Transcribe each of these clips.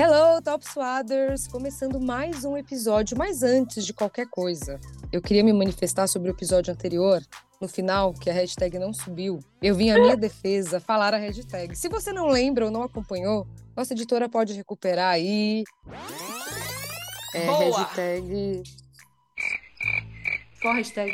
Hello, Top Swaders! Começando mais um episódio, mas antes de qualquer coisa, eu queria me manifestar sobre o episódio anterior, no final, que a hashtag não subiu. Eu vim à minha defesa falar a hashtag. Se você não lembra ou não acompanhou, nossa editora pode recuperar aí. É, Boa! hashtag. Qual hashtag?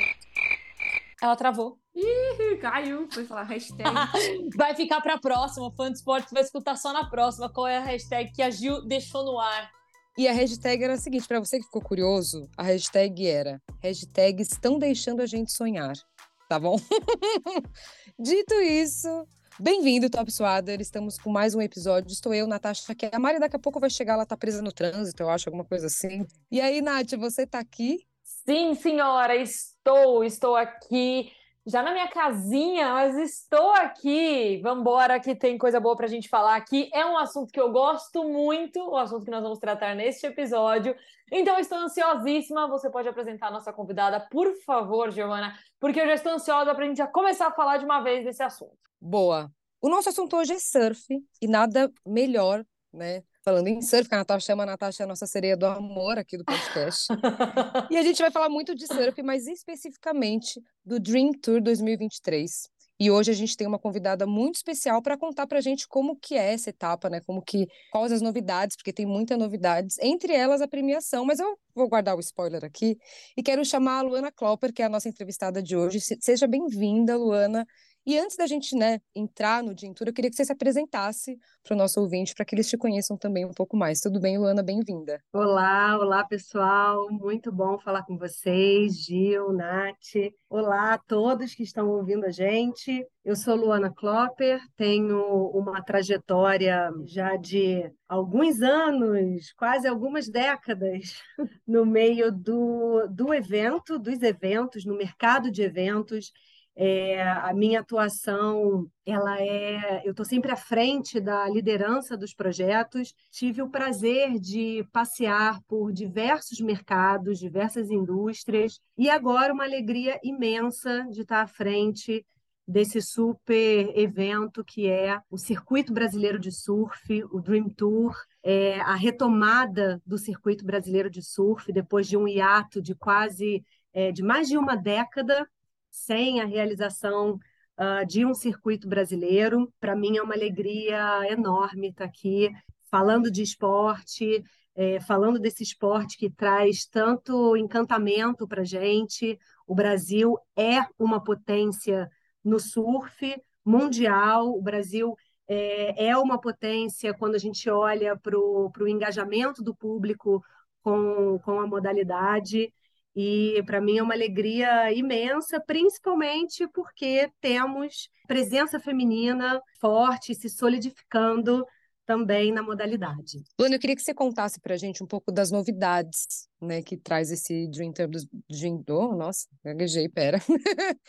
Ela travou. Ih, caiu. Foi falar hashtag. Vai ficar pra próxima. O fã de esporte vai escutar só na próxima. Qual é a hashtag que a Gil deixou no ar? E a hashtag era a seguinte, para você que ficou curioso, a hashtag era hashtag estão deixando a gente sonhar, tá bom? Dito isso, bem-vindo, Top Swader, estamos com mais um episódio, estou eu, Natasha, que a Mari daqui a pouco vai chegar, ela tá presa no trânsito, eu acho, alguma coisa assim. E aí, Nath, você tá aqui? Sim, senhora, estou, estou aqui. Já na minha casinha, mas estou aqui. Vambora, que tem coisa boa pra gente falar aqui. É um assunto que eu gosto muito, o assunto que nós vamos tratar neste episódio. Então, estou ansiosíssima. Você pode apresentar a nossa convidada, por favor, Giovana, porque eu já estou ansiosa pra gente já começar a falar de uma vez desse assunto. Boa. O nosso assunto hoje é surf, e nada melhor, né? Falando em surf, que a Natasha chama a Natasha a nossa sereia do amor aqui do podcast. E a gente vai falar muito de surf, mas especificamente do Dream Tour 2023. E hoje a gente tem uma convidada muito especial para contar para a gente como que é essa etapa, né? Como que quais as novidades, porque tem muitas novidades, entre elas a premiação, mas eu vou guardar o spoiler aqui e quero chamar a Luana Klopper, que é a nossa entrevistada de hoje. Se- Seja bem-vinda, Luana. E antes da gente, né, entrar no Tour, eu queria que você se apresentasse para o nosso ouvinte, para que eles te conheçam também um pouco mais. Tudo bem, Luana? Bem-vinda. Olá, olá pessoal, muito bom falar com vocês, Gil, Nath. Olá a todos que estão ouvindo a gente. Eu sou Luana Klopper, tenho uma trajetória já de alguns anos, quase algumas décadas, no meio do, do evento, dos eventos, no mercado de eventos. É, a minha atuação, ela é, eu estou sempre à frente da liderança dos projetos. Tive o prazer de passear por diversos mercados, diversas indústrias, e agora uma alegria imensa de estar à frente desse super evento que é o Circuito Brasileiro de Surf, o Dream Tour, é, a retomada do Circuito Brasileiro de Surf depois de um hiato de quase é, de mais de uma década sem a realização ah, de um circuito brasileiro. Para mim é uma alegria enorme estar aqui falando de esporte, eh, falando desse esporte que traz tanto encantamento para gente. O Brasil é uma potência no surf mundial, o Brasil é, é uma potência quando a gente olha para o engajamento do público com, com a modalidade. E para mim é uma alegria imensa, principalmente porque temos presença feminina forte se solidificando também na modalidade. Luana, eu queria que você contasse para a gente um pouco das novidades, né, que traz esse Dream Tour, dos- Dream, oh, nossa, gaguejei, pera,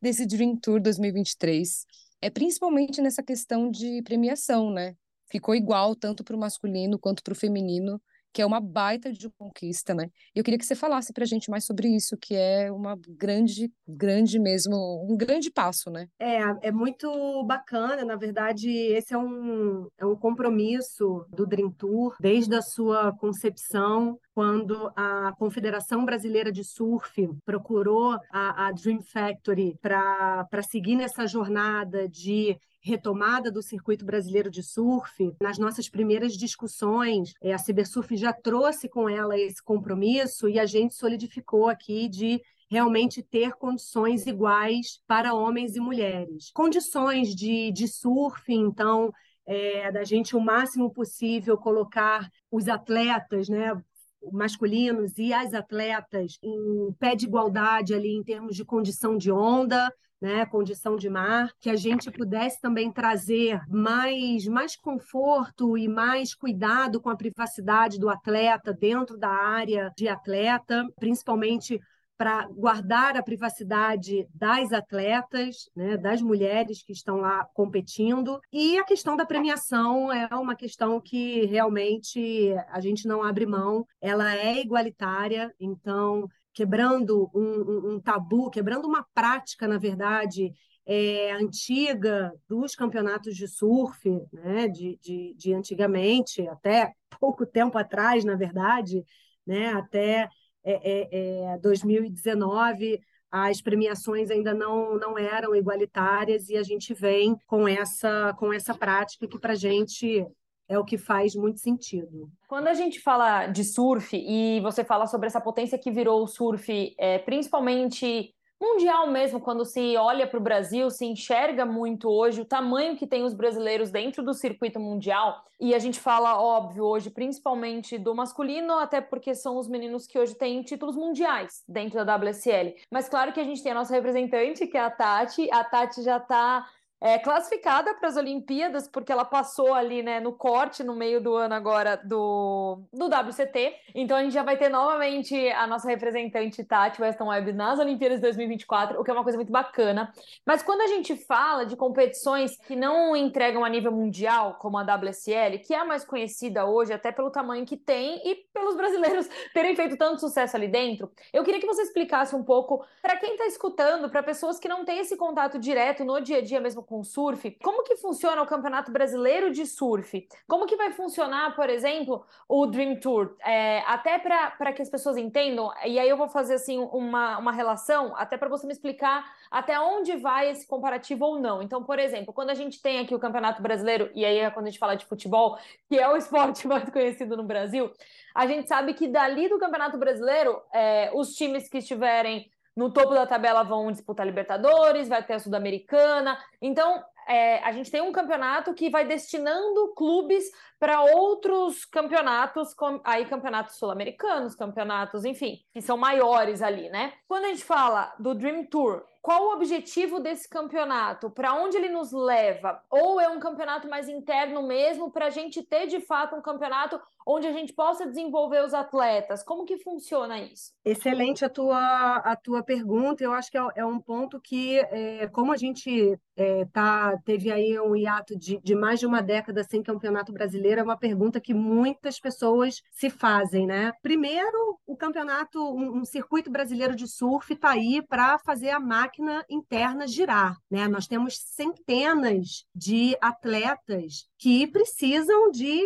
desse Dream Tour 2023, é principalmente nessa questão de premiação, né? Ficou igual tanto para o masculino quanto para o feminino, que é uma baita de conquista, né? E eu queria que você falasse para a gente mais sobre isso, que é uma grande, grande mesmo, um grande passo, né? É, é muito bacana, na verdade, esse é um, é um compromisso do Dream Tour desde a sua concepção, quando a Confederação Brasileira de Surf procurou a, a Dream Factory para seguir nessa jornada de retomada do circuito brasileiro de surf, nas nossas primeiras discussões, eh, a Cibersurf já trouxe com ela esse compromisso e a gente solidificou aqui de realmente ter condições iguais para homens e mulheres. Condições de, de surf, então, é, da gente o máximo possível colocar os atletas, né, masculinos e as atletas em pé de igualdade ali em termos de condição de onda, né, condição de mar, que a gente pudesse também trazer mais, mais conforto e mais cuidado com a privacidade do atleta dentro da área de atleta, principalmente para guardar a privacidade das atletas, né, das mulheres que estão lá competindo. E a questão da premiação é uma questão que realmente a gente não abre mão, ela é igualitária, então quebrando um, um, um tabu, quebrando uma prática, na verdade, é, antiga dos campeonatos de surf, né, de, de, de antigamente, até pouco tempo atrás, na verdade, né, até é, é, 2019, é, as premiações ainda não, não eram igualitárias e a gente vem com essa, com essa prática que para gente é o que faz muito sentido. Quando a gente fala de surf e você fala sobre essa potência que virou o surf, é, principalmente mundial mesmo, quando se olha para o Brasil, se enxerga muito hoje o tamanho que tem os brasileiros dentro do circuito mundial. E a gente fala, óbvio, hoje principalmente do masculino, até porque são os meninos que hoje têm títulos mundiais dentro da WSL. Mas claro que a gente tem a nossa representante, que é a Tati. A Tati já está é, classificada para as Olimpíadas, porque ela passou ali, né, no corte no meio do ano agora do, do WCT. Então a gente já vai ter novamente a nossa representante Tati Weston Webb nas Olimpíadas de 2024, o que é uma coisa muito bacana. Mas quando a gente fala de competições que não entregam a nível mundial, como a WSL, que é a mais conhecida hoje, até pelo tamanho que tem e pelos brasileiros terem feito tanto sucesso ali dentro, eu queria que você explicasse um pouco para quem está escutando, para pessoas que não têm esse contato direto no dia a dia mesmo com surf, como que funciona o Campeonato Brasileiro de Surf? Como que vai funcionar, por exemplo, o Dream Tour? É, até para que as pessoas entendam, e aí eu vou fazer assim uma, uma relação, até para você me explicar até onde vai esse comparativo ou não. Então, por exemplo, quando a gente tem aqui o Campeonato Brasileiro, e aí é quando a gente fala de futebol, que é o esporte mais conhecido no Brasil, a gente sabe que dali do Campeonato Brasileiro, é, os times que estiverem no topo da tabela vão disputar Libertadores, vai ter a Sul-Americana. Então, é, a gente tem um campeonato que vai destinando clubes para outros campeonatos, com, aí campeonatos sul-americanos, campeonatos, enfim, que são maiores ali, né? Quando a gente fala do Dream Tour, qual o objetivo desse campeonato? Para onde ele nos leva? Ou é um campeonato mais interno mesmo, para a gente ter de fato um campeonato onde a gente possa desenvolver os atletas? Como que funciona isso? Excelente a tua, a tua pergunta. Eu acho que é, é um ponto que, é, como a gente é, tá, teve aí um hiato de, de mais de uma década sem campeonato brasileiro, é uma pergunta que muitas pessoas se fazem, né? Primeiro, o campeonato, um, um circuito brasileiro de surf está aí para fazer a máquina interna girar, né? Nós temos centenas de atletas que precisam de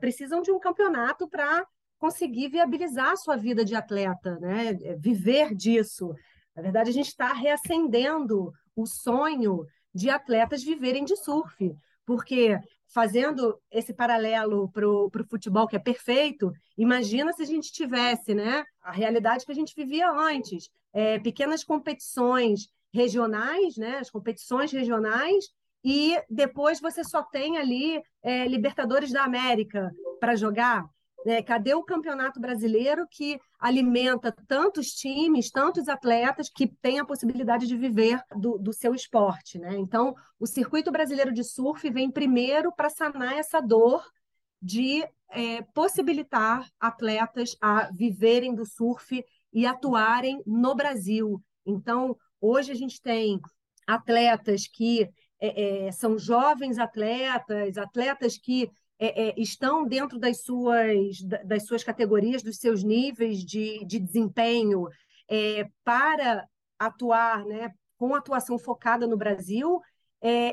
precisam de um campeonato para conseguir viabilizar a sua vida de atleta, né? Viver disso. Na verdade, a gente está reacendendo o sonho de atletas viverem de surf, porque fazendo esse paralelo para o futebol, que é perfeito, imagina se a gente tivesse né, a realidade que a gente vivia antes, é, pequenas competições regionais, né, as competições regionais, e depois você só tem ali é, Libertadores da América para jogar. Né? Cadê o campeonato brasileiro que alimenta tantos times, tantos atletas que têm a possibilidade de viver do, do seu esporte? Né? Então, o circuito brasileiro de surf vem primeiro para sanar essa dor de é, possibilitar atletas a viverem do surf e atuarem no Brasil. Então, hoje a gente tem atletas que é, é, são jovens atletas, atletas que é, é, estão dentro das suas, das suas categorias, dos seus níveis de, de desempenho para atuar né, com atuação focada no Brasil.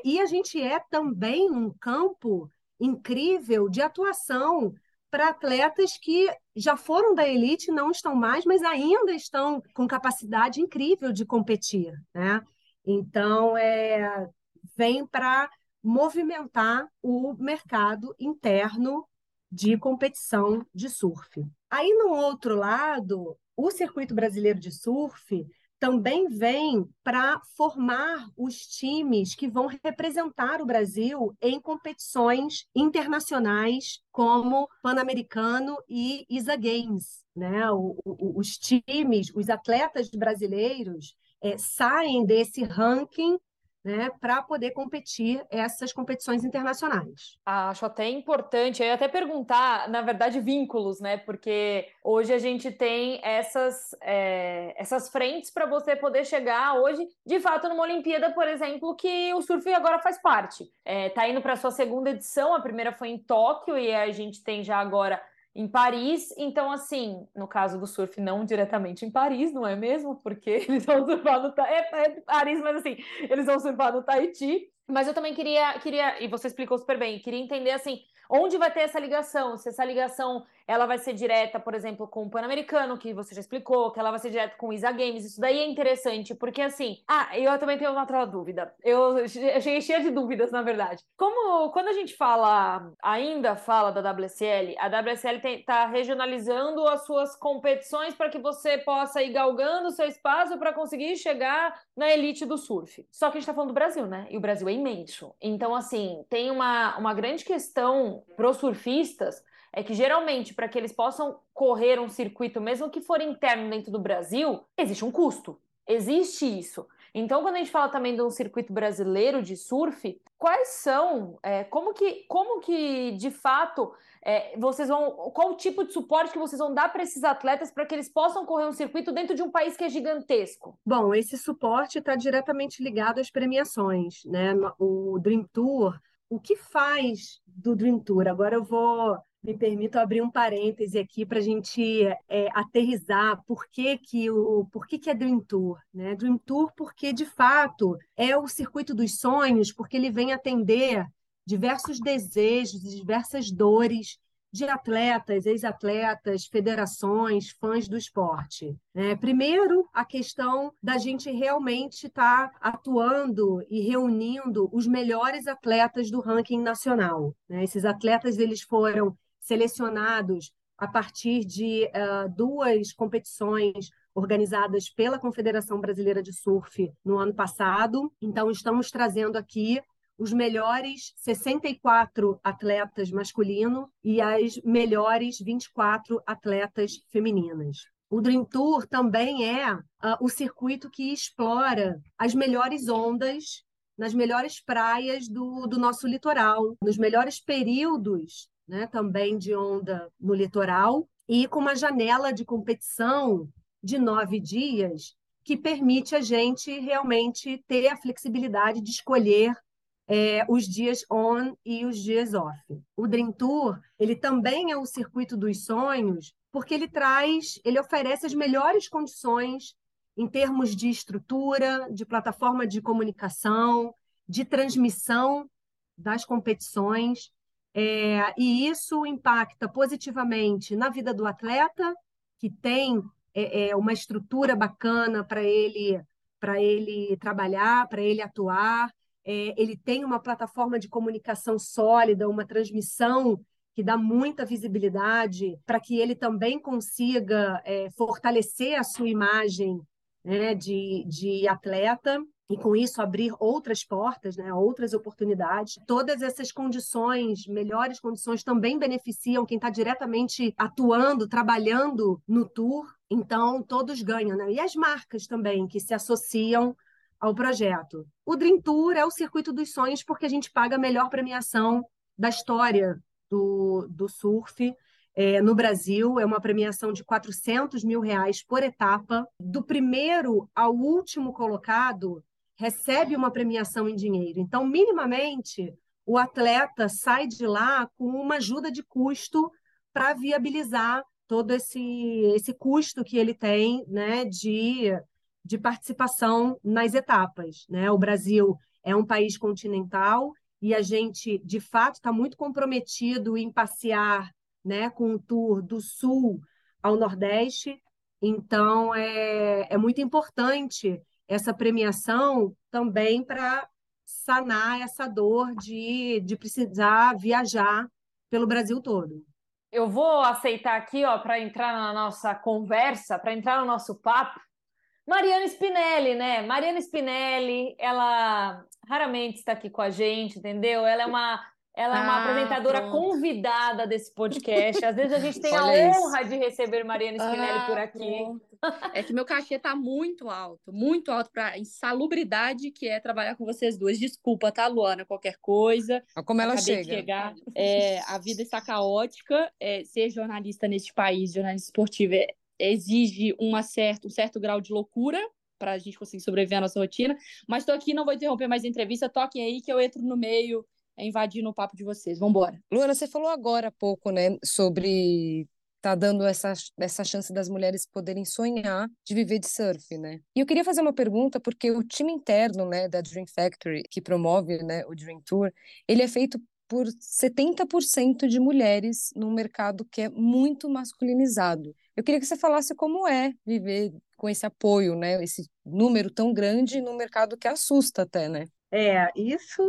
E a gente é também um campo incrível de atuação para atletas que já foram da elite, não estão mais, mas ainda estão com capacidade incrível de competir. Né? Então, é, vem para movimentar o mercado interno de competição de surf. Aí, no outro lado, o circuito brasileiro de surf também vem para formar os times que vão representar o Brasil em competições internacionais como Pan-Americano e ISA Games. Né? O, o, os times, os atletas brasileiros é, saem desse ranking né, para poder competir essas competições internacionais. Acho até importante, eu ia até perguntar, na verdade, vínculos, né? Porque hoje a gente tem essas, é, essas frentes para você poder chegar hoje, de fato, numa Olimpíada, por exemplo, que o surf agora faz parte. Está é, indo para a sua segunda edição, a primeira foi em Tóquio, e a gente tem já agora em Paris. Então, assim, no caso do surf, não diretamente em Paris, não é mesmo? Porque eles vão surfar no é, é Paris, mas assim, eles vão surfar no Tahiti. Mas eu também queria, queria, e você explicou super bem, queria entender assim, onde vai ter essa ligação? Se essa ligação ela vai ser direta, por exemplo, com o Pan-Americano, que você já explicou, que ela vai ser direta com o Isa Games. Isso daí é interessante, porque assim. Ah, eu também tenho uma outra dúvida. Eu cheguei cheia de dúvidas, na verdade. Como quando a gente fala, ainda fala da WSL, a WSL está regionalizando as suas competições para que você possa ir galgando o seu espaço para conseguir chegar na elite do surf. Só que a gente está falando do Brasil, né? E o Brasil é imenso. Então, assim, tem uma, uma grande questão para os surfistas é que geralmente, para que eles possam correr um circuito, mesmo que for interno dentro do Brasil, existe um custo. Existe isso. Então, quando a gente fala também de um circuito brasileiro de surf, quais são, é, como que, como que de fato é, vocês vão, qual o tipo de suporte que vocês vão dar para esses atletas para que eles possam correr um circuito dentro de um país que é gigantesco? Bom, esse suporte está diretamente ligado às premiações, né? O Dream Tour, o que faz do Dream Tour? Agora eu vou me permito abrir um parêntese aqui para a gente é, aterrizar por que, que, o, por que, que é Dream Tour. Né? Dream Tour porque, de fato, é o circuito dos sonhos, porque ele vem atender diversos desejos diversas dores de atletas, ex-atletas, federações, fãs do esporte. É, primeiro, a questão da gente realmente estar tá atuando e reunindo os melhores atletas do ranking nacional. Né? Esses atletas eles foram selecionados a partir de uh, duas competições organizadas pela Confederação Brasileira de Surf no ano passado. Então, estamos trazendo aqui os melhores 64 atletas masculinos e as melhores 24 atletas femininas. O Dream Tour também é uh, o circuito que explora as melhores ondas nas melhores praias do, do nosso litoral, nos melhores períodos né, também de onda no litoral, e com uma janela de competição de nove dias que permite a gente realmente ter a flexibilidade de escolher é, os dias on e os dias off. O Dream Tour ele também é o circuito dos sonhos porque ele traz, ele oferece as melhores condições em termos de estrutura, de plataforma de comunicação, de transmissão das competições é, e isso impacta positivamente na vida do atleta, que tem é, é uma estrutura bacana para ele, para ele trabalhar, para ele atuar. É, ele tem uma plataforma de comunicação sólida, uma transmissão que dá muita visibilidade para que ele também consiga é, fortalecer a sua imagem né, de, de atleta e com isso abrir outras portas, né, outras oportunidades. Todas essas condições, melhores condições, também beneficiam quem está diretamente atuando, trabalhando no tour. Então, todos ganham. Né? E as marcas também, que se associam ao projeto. O Dream Tour é o circuito dos sonhos porque a gente paga a melhor premiação da história do, do surf. É, no Brasil, é uma premiação de 400 mil reais por etapa. Do primeiro ao último colocado, recebe uma premiação em dinheiro. Então, minimamente, o atleta sai de lá com uma ajuda de custo para viabilizar todo esse, esse custo que ele tem né, de, de participação nas etapas. Né? O Brasil é um país continental e a gente, de fato, está muito comprometido em passear né, com o tour do sul ao nordeste. Então, é, é muito importante essa premiação também para sanar essa dor de, de precisar viajar pelo Brasil todo. Eu vou aceitar aqui, ó, para entrar na nossa conversa, para entrar no nosso papo, Mariana Spinelli, né? Mariana Spinelli, ela raramente está aqui com a gente, entendeu? Ela é uma ela é uma ah, apresentadora pronto. convidada desse podcast. Às vezes a gente tem Olha a honra isso. de receber Mariana Spinelli ah, por aqui. Pronto. É que meu cachê tá muito alto, muito alto para insalubridade que é trabalhar com vocês duas. Desculpa, tá, Luana? Qualquer coisa. Como ela Acabei chega. De chegar. É, a vida está caótica. É, ser jornalista neste país, jornalista esportivo, é, exige uma certa, um certo grau de loucura para a gente conseguir sobreviver à nossa rotina. Mas estou aqui, não vou interromper mais a entrevista. Toquem aí que eu entro no meio invadindo o papo de vocês. Vamos embora. Luana, você falou agora há pouco, né, sobre tá dando essa, essa chance das mulheres poderem sonhar de viver de surf, né? E eu queria fazer uma pergunta, porque o time interno, né, da Dream Factory, que promove, né, o Dream Tour, ele é feito por 70% de mulheres num mercado que é muito masculinizado. Eu queria que você falasse como é viver com esse apoio, né, esse número tão grande num mercado que assusta até, né? É, isso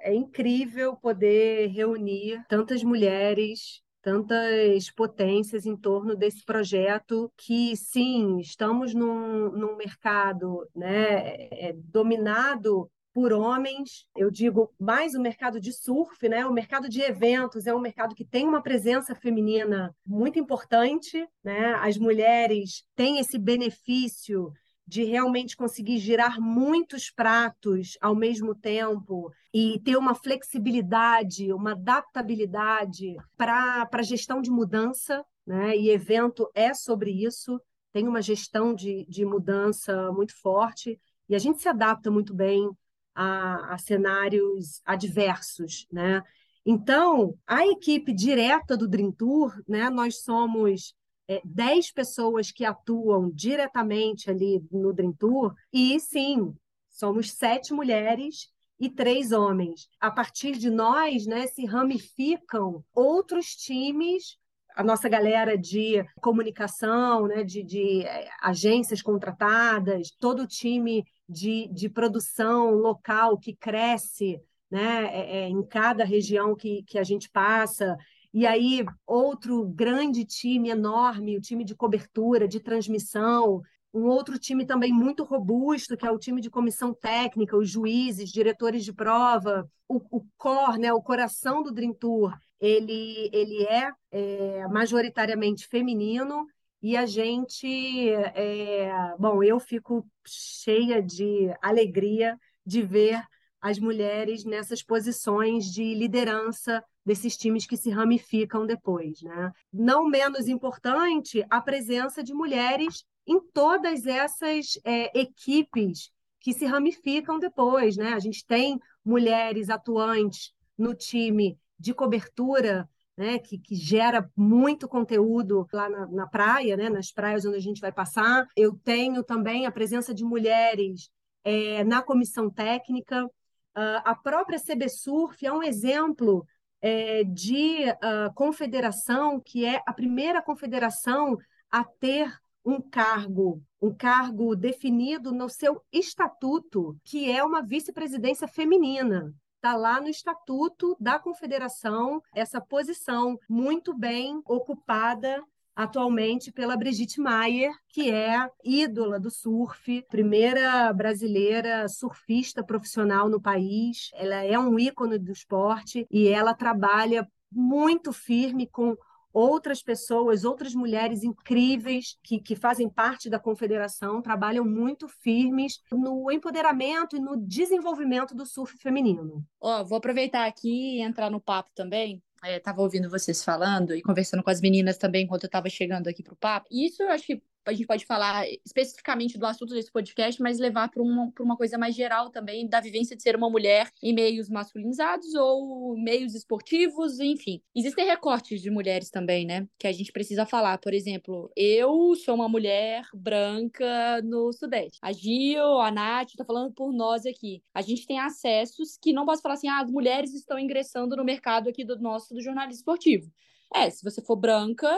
é incrível poder reunir tantas mulheres tantas potências em torno desse projeto que, sim, estamos num, num mercado né, é, dominado por homens, eu digo mais o mercado de surf, né? O mercado de eventos é um mercado que tem uma presença feminina muito importante, né? As mulheres têm esse benefício de realmente conseguir girar muitos pratos ao mesmo tempo e ter uma flexibilidade, uma adaptabilidade para a gestão de mudança, né? E evento é sobre isso, tem uma gestão de, de mudança muito forte e a gente se adapta muito bem a, a cenários adversos, né? Então, a equipe direta do Dream Tour, né? Nós somos é, 10 pessoas que atuam diretamente ali no Dream Tour, e sim, somos sete mulheres e três homens. A partir de nós, né, se ramificam outros times a nossa galera de comunicação, né, de, de é, agências contratadas, todo o time de, de produção local que cresce né, é, é, em cada região que, que a gente passa. E aí, outro grande time enorme, o time de cobertura, de transmissão, um outro time também muito robusto, que é o time de comissão técnica, os juízes, diretores de prova, o, o core, né, o coração do Dream Tour, ele, ele é, é majoritariamente feminino e a gente, é, bom, eu fico cheia de alegria de ver as mulheres nessas posições de liderança desses times que se ramificam depois. Né? Não menos importante, a presença de mulheres em todas essas é, equipes que se ramificam depois. Né? A gente tem mulheres atuantes no time de cobertura, né, que, que, gera muito conteúdo lá na, na, praia, né, nas praias onde a gente vai passar. Eu tenho também a presença de mulheres é, na comissão técnica. Uh, a própria CB Surf é um exemplo é, de uh, confederação, que é a primeira confederação a ter um cargo, um cargo definido no seu estatuto, que é uma vice-presidência feminina. Está lá no estatuto da confederação essa posição muito bem ocupada atualmente pela Brigitte Maier, que é ídola do surf, primeira brasileira surfista profissional no país. Ela é um ícone do esporte e ela trabalha muito firme com outras pessoas, outras mulheres incríveis que, que fazem parte da confederação, trabalham muito firmes no empoderamento e no desenvolvimento do surf feminino. Ó, oh, vou aproveitar aqui e entrar no papo também, estava é, ouvindo vocês falando e conversando com as meninas também enquanto eu estava chegando aqui para o papo. Isso eu acho que a gente pode falar especificamente do assunto desse podcast, mas levar para uma, uma coisa mais geral também, da vivência de ser uma mulher em meios masculinizados ou meios esportivos, enfim. Existem recortes de mulheres também, né? Que a gente precisa falar. Por exemplo, eu sou uma mulher branca no Sudeste. A Gil, a Nath, tá falando por nós aqui. A gente tem acessos que não posso falar assim, ah, as mulheres estão ingressando no mercado aqui do nosso do jornalismo esportivo. É, se você for branca,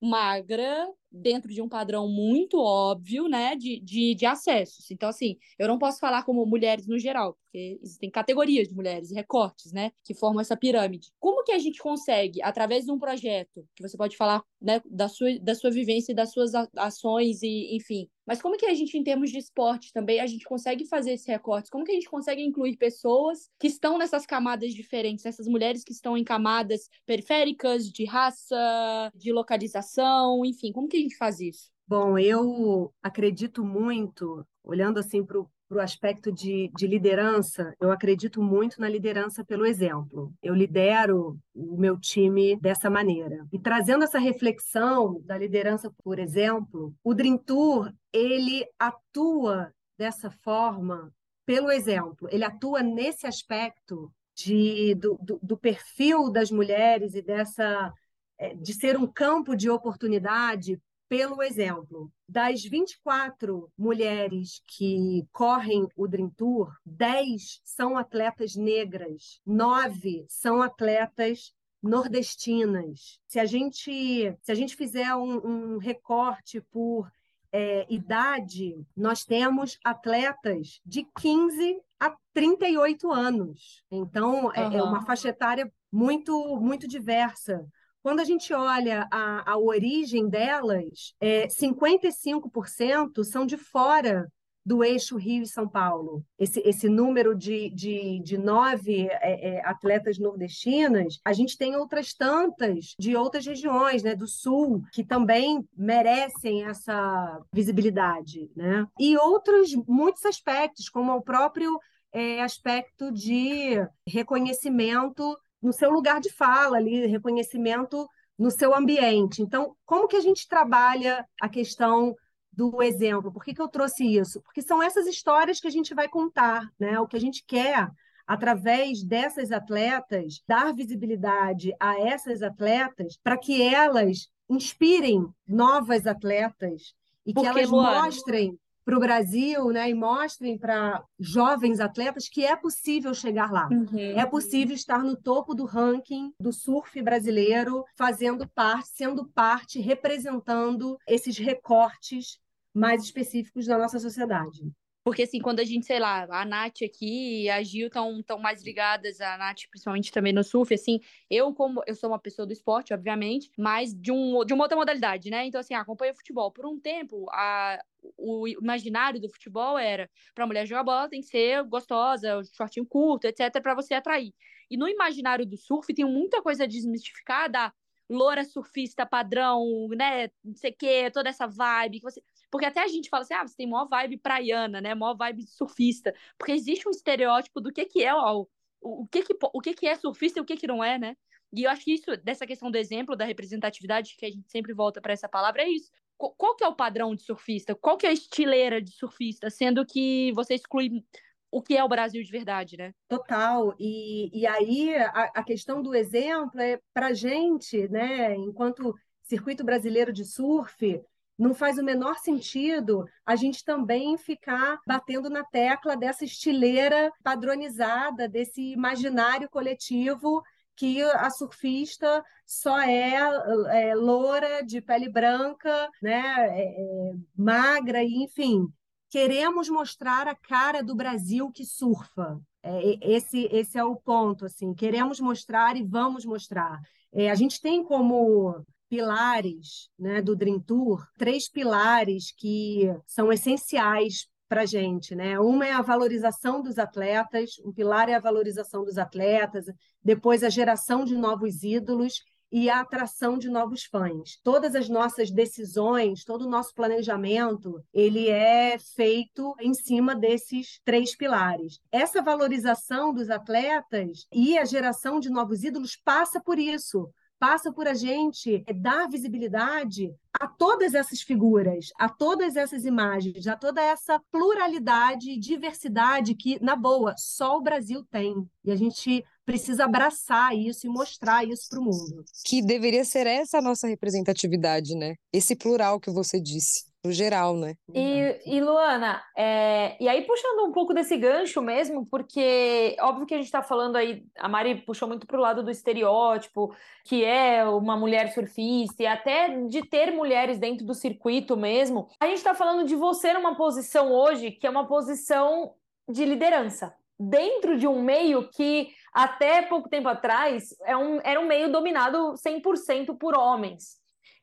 magra, dentro de um padrão muito óbvio, né, de, de, de acessos. Então, assim, eu não posso falar como mulheres no geral, porque existem categorias de mulheres, recortes, né, que formam essa pirâmide. Como que a gente consegue, através de um projeto, que você pode falar, né, da sua, da sua vivência e das suas ações e, enfim, mas como que a gente, em termos de esporte também, a gente consegue fazer esses recortes? Como que a gente consegue incluir pessoas que estão nessas camadas diferentes, essas mulheres que estão em camadas periféricas, de raça, de localização, enfim, como que a gente faz isso? Bom, eu acredito muito, olhando assim para o aspecto de, de liderança, eu acredito muito na liderança pelo exemplo. Eu lidero o meu time dessa maneira. E trazendo essa reflexão da liderança por exemplo, o Dream Tour, ele atua dessa forma pelo exemplo. Ele atua nesse aspecto de, do, do, do perfil das mulheres e dessa é, de ser um campo de oportunidade pelo exemplo. Das 24 mulheres que correm o Dream Tour, 10 são atletas negras, 9 são atletas nordestinas. Se a gente, se a gente fizer um, um recorte por é, idade, nós temos atletas de 15 a 38 anos. Então, uhum. é, é uma faixa etária muito, muito diversa. Quando a gente olha a, a origem delas, é, 55% são de fora do eixo Rio e São Paulo. Esse, esse número de, de, de nove é, é, atletas nordestinas, a gente tem outras tantas de outras regiões, né, do Sul, que também merecem essa visibilidade. Né? E outros muitos aspectos, como o próprio é, aspecto de reconhecimento no seu lugar de fala ali, reconhecimento no seu ambiente. Então, como que a gente trabalha a questão do exemplo. Por que, que eu trouxe isso? Porque são essas histórias que a gente vai contar, né? O que a gente quer através dessas atletas, dar visibilidade a essas atletas para que elas inspirem novas atletas e Porque, que elas Luana, mostrem para o Brasil, né, e mostrem para jovens atletas que é possível chegar lá. Uhum. É possível estar no topo do ranking do surf brasileiro, fazendo parte, sendo parte, representando esses recortes mais específicos da nossa sociedade. Porque, assim, quando a gente, sei lá, a Nath aqui e a Gil estão tão mais ligadas, a Nath principalmente também no surf, assim, eu como, eu sou uma pessoa do esporte, obviamente, mas de, um, de uma outra modalidade, né? Então, assim, acompanho futebol. Por um tempo, a, o imaginário do futebol era, para mulher jogar bola tem que ser gostosa, shortinho curto, etc, para você atrair. E no imaginário do surf tem muita coisa desmistificada, loura surfista padrão, né, não sei o quê, toda essa vibe que você porque até a gente fala assim, ah, você tem maior vibe praiana, né? Maior vibe surfista. Porque existe um estereótipo do que, que é o, o, que, que, o que, que é surfista e o que, que não é, né? E eu acho que isso, dessa questão do exemplo, da representatividade, que a gente sempre volta para essa palavra, é isso. Qual que é o padrão de surfista? Qual que é a estileira de surfista? Sendo que você exclui o que é o Brasil de verdade, né? Total. E, e aí a, a questão do exemplo é para gente, né? Enquanto circuito brasileiro de surf, não faz o menor sentido a gente também ficar batendo na tecla dessa estileira padronizada, desse imaginário coletivo que a surfista só é, é loura, de pele branca, né, é, é, magra, enfim. Queremos mostrar a cara do Brasil que surfa. É, esse, esse é o ponto. assim. Queremos mostrar e vamos mostrar. É, a gente tem como pilares né, do Dream Tour, três pilares que são essenciais para a gente, né? Uma é a valorização dos atletas, um pilar é a valorização dos atletas, depois a geração de novos ídolos e a atração de novos fãs. Todas as nossas decisões, todo o nosso planejamento, ele é feito em cima desses três pilares. Essa valorização dos atletas e a geração de novos ídolos passa por isso, passa por a gente dar visibilidade a todas essas figuras, a todas essas imagens, a toda essa pluralidade e diversidade que, na boa, só o Brasil tem. E a gente precisa abraçar isso e mostrar isso para o mundo. Que deveria ser essa a nossa representatividade, né? Esse plural que você disse no geral, né? E, e Luana, é, e aí puxando um pouco desse gancho mesmo, porque óbvio que a gente está falando aí, a Mari puxou muito para o lado do estereótipo, que é uma mulher surfista, e até de ter mulheres dentro do circuito mesmo. A gente está falando de você numa posição hoje que é uma posição de liderança. Dentro de um meio que até pouco tempo atrás é um, era um meio dominado 100% por homens.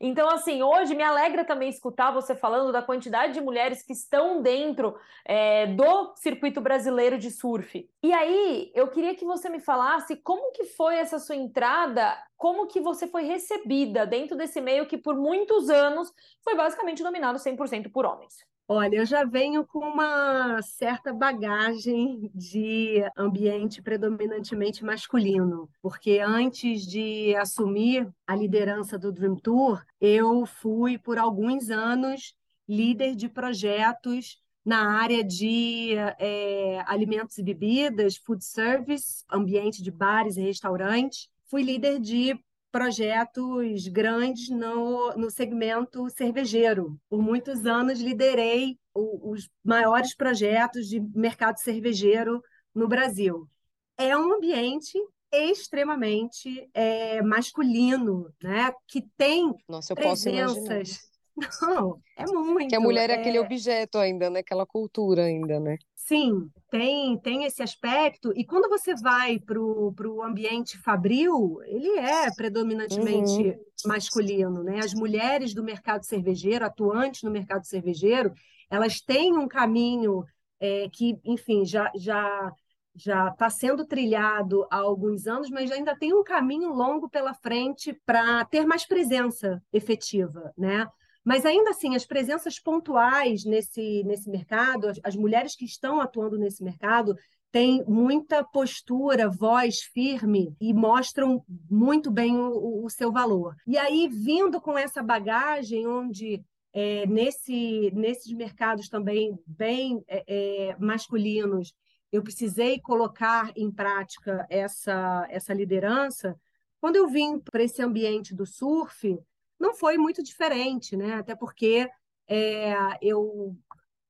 Então, assim, hoje me alegra também escutar você falando da quantidade de mulheres que estão dentro é, do circuito brasileiro de surf. E aí, eu queria que você me falasse como que foi essa sua entrada, como que você foi recebida dentro desse meio que por muitos anos foi basicamente dominado 100% por homens. Olha, eu já venho com uma certa bagagem de ambiente predominantemente masculino, porque antes de assumir a liderança do Dream Tour, eu fui por alguns anos líder de projetos na área de é, alimentos e bebidas, food service, ambiente de bares e restaurantes. Fui líder de projetos grandes no, no segmento cervejeiro. Por muitos anos liderei o, os maiores projetos de mercado cervejeiro no Brasil. É um ambiente extremamente é, masculino, né? Que tem Nossa, presenças não, é muito. Que a mulher é, é aquele objeto ainda, né? Aquela cultura ainda, né? Sim, tem, tem esse aspecto. E quando você vai para o ambiente fabril, ele é predominantemente uhum. masculino, né? As mulheres do mercado cervejeiro, atuantes no mercado cervejeiro, elas têm um caminho é, que, enfim, já, já já está sendo trilhado há alguns anos, mas ainda tem um caminho longo pela frente para ter mais presença efetiva, né? Mas ainda assim, as presenças pontuais nesse, nesse mercado, as, as mulheres que estão atuando nesse mercado, têm muita postura, voz firme e mostram muito bem o, o seu valor. E aí, vindo com essa bagagem, onde é, nesse, nesses mercados também bem é, é, masculinos, eu precisei colocar em prática essa, essa liderança. Quando eu vim para esse ambiente do surf, não foi muito diferente, né? Até porque é, eu,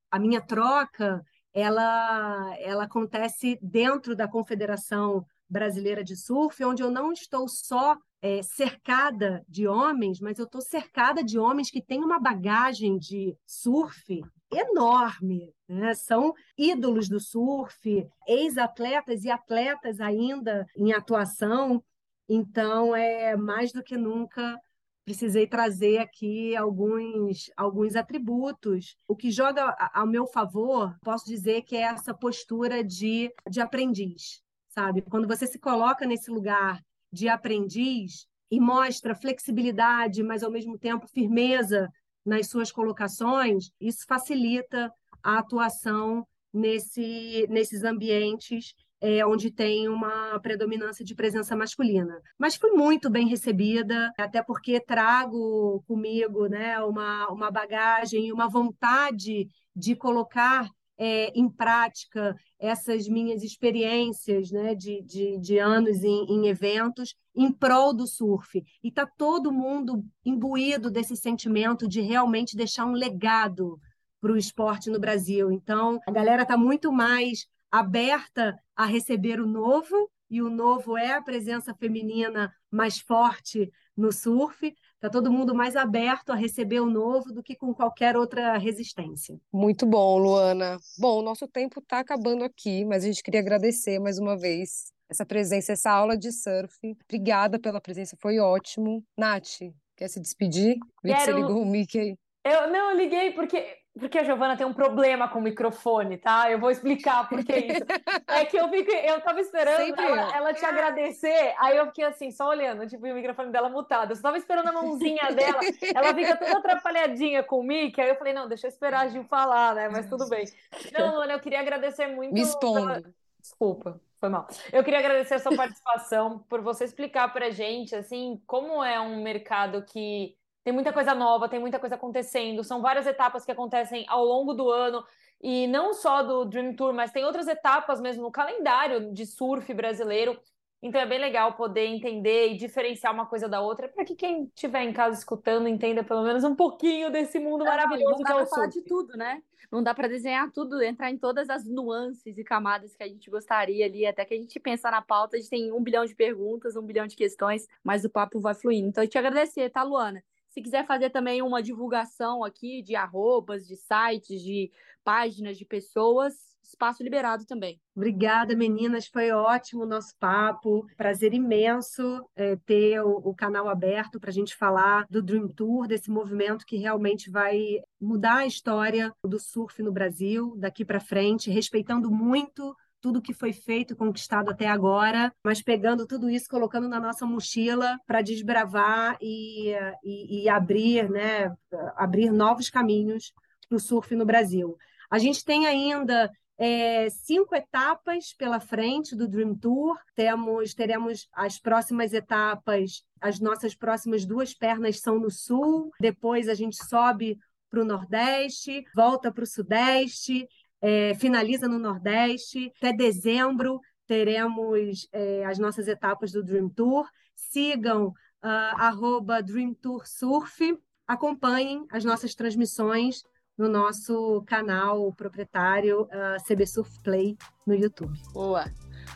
a minha troca ela, ela acontece dentro da Confederação Brasileira de Surf, onde eu não estou só é, cercada de homens, mas eu estou cercada de homens que têm uma bagagem de surf enorme. Né? São ídolos do surf, ex-atletas e atletas ainda em atuação. Então, é mais do que nunca precisei trazer aqui alguns, alguns atributos. O que joga ao meu favor, posso dizer que é essa postura de, de aprendiz, sabe? Quando você se coloca nesse lugar de aprendiz e mostra flexibilidade, mas ao mesmo tempo firmeza nas suas colocações, isso facilita a atuação nesse, nesses ambientes é, onde tem uma predominância de presença masculina. Mas fui muito bem recebida, até porque trago comigo né, uma, uma bagagem e uma vontade de colocar é, em prática essas minhas experiências né, de, de, de anos em, em, eventos em prol do surf. E está todo mundo imbuído desse sentimento de realmente deixar um legado para o esporte no Brasil. Então, a galera está muito mais aberta a receber o novo, e o novo é a presença feminina mais forte no surf. Está todo mundo mais aberto a receber o novo do que com qualquer outra resistência. Muito bom, Luana. Bom, o nosso tempo está acabando aqui, mas a gente queria agradecer mais uma vez essa presença, essa aula de surf. Obrigada pela presença, foi ótimo. Nath, quer se despedir? Vi Quero... que você ligou o Mickey. Eu não eu liguei porque porque a Giovana tem um problema com o microfone, tá? Eu vou explicar por que isso. É que eu fico, eu tava esperando ela, ela, te agradecer, aí eu fiquei assim, só olhando, tipo, o microfone dela mutado. Eu só tava esperando a mãozinha dela, ela fica toda atrapalhadinha com o mic, aí eu falei, não, deixa eu esperar a Gil falar, né? Mas tudo bem. Não, Luana, eu queria agradecer muito. Me expondo. Pela... Desculpa, foi mal. Eu queria agradecer a sua participação, por você explicar pra gente, assim, como é um mercado que tem muita coisa nova, tem muita coisa acontecendo, são várias etapas que acontecem ao longo do ano, e não só do Dream Tour, mas tem outras etapas mesmo no calendário de surf brasileiro. Então é bem legal poder entender e diferenciar uma coisa da outra, para que quem estiver em casa escutando entenda pelo menos um pouquinho desse mundo é, maravilhoso não que é o falar de tudo, né? Não dá para desenhar tudo, entrar em todas as nuances e camadas que a gente gostaria ali, até que a gente pensa na pauta, a gente tem um bilhão de perguntas, um bilhão de questões, mas o papo vai fluindo. Então eu te agradecer, tá, Luana? Se quiser fazer também uma divulgação aqui de arrobas, de sites, de páginas de pessoas, espaço liberado também. Obrigada, meninas. Foi ótimo o nosso papo. Prazer imenso é, ter o, o, canal aberto para a gente falar do Dream Tour, desse movimento que realmente vai mudar a história do surf no Brasil daqui para frente, respeitando muito tudo que foi feito e conquistado até agora, mas pegando tudo isso, colocando na nossa mochila para desbravar e, e, e, abrir, né, abrir novos caminhos para o surf no Brasil. A gente tem ainda é, cinco etapas pela frente do Dream Tour. Temos, teremos as próximas etapas. As nossas próximas duas pernas são no sul. Depois a gente sobe para o Nordeste, volta para o Sudeste, é, finaliza no Nordeste. Até dezembro teremos é, as nossas etapas do Dream Tour. Sigam uh, Dream Tour Surf. Acompanhem as nossas transmissões no nosso canal proprietário uh, ah, CB Surf Play no YouTube. Boa,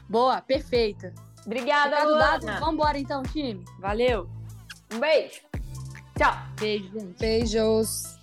boa, perfeita. Obrigada, Luana. Dado. Vambora então, time. Valeu. Um beijo. Tchau. Beijo, gente. Beijos.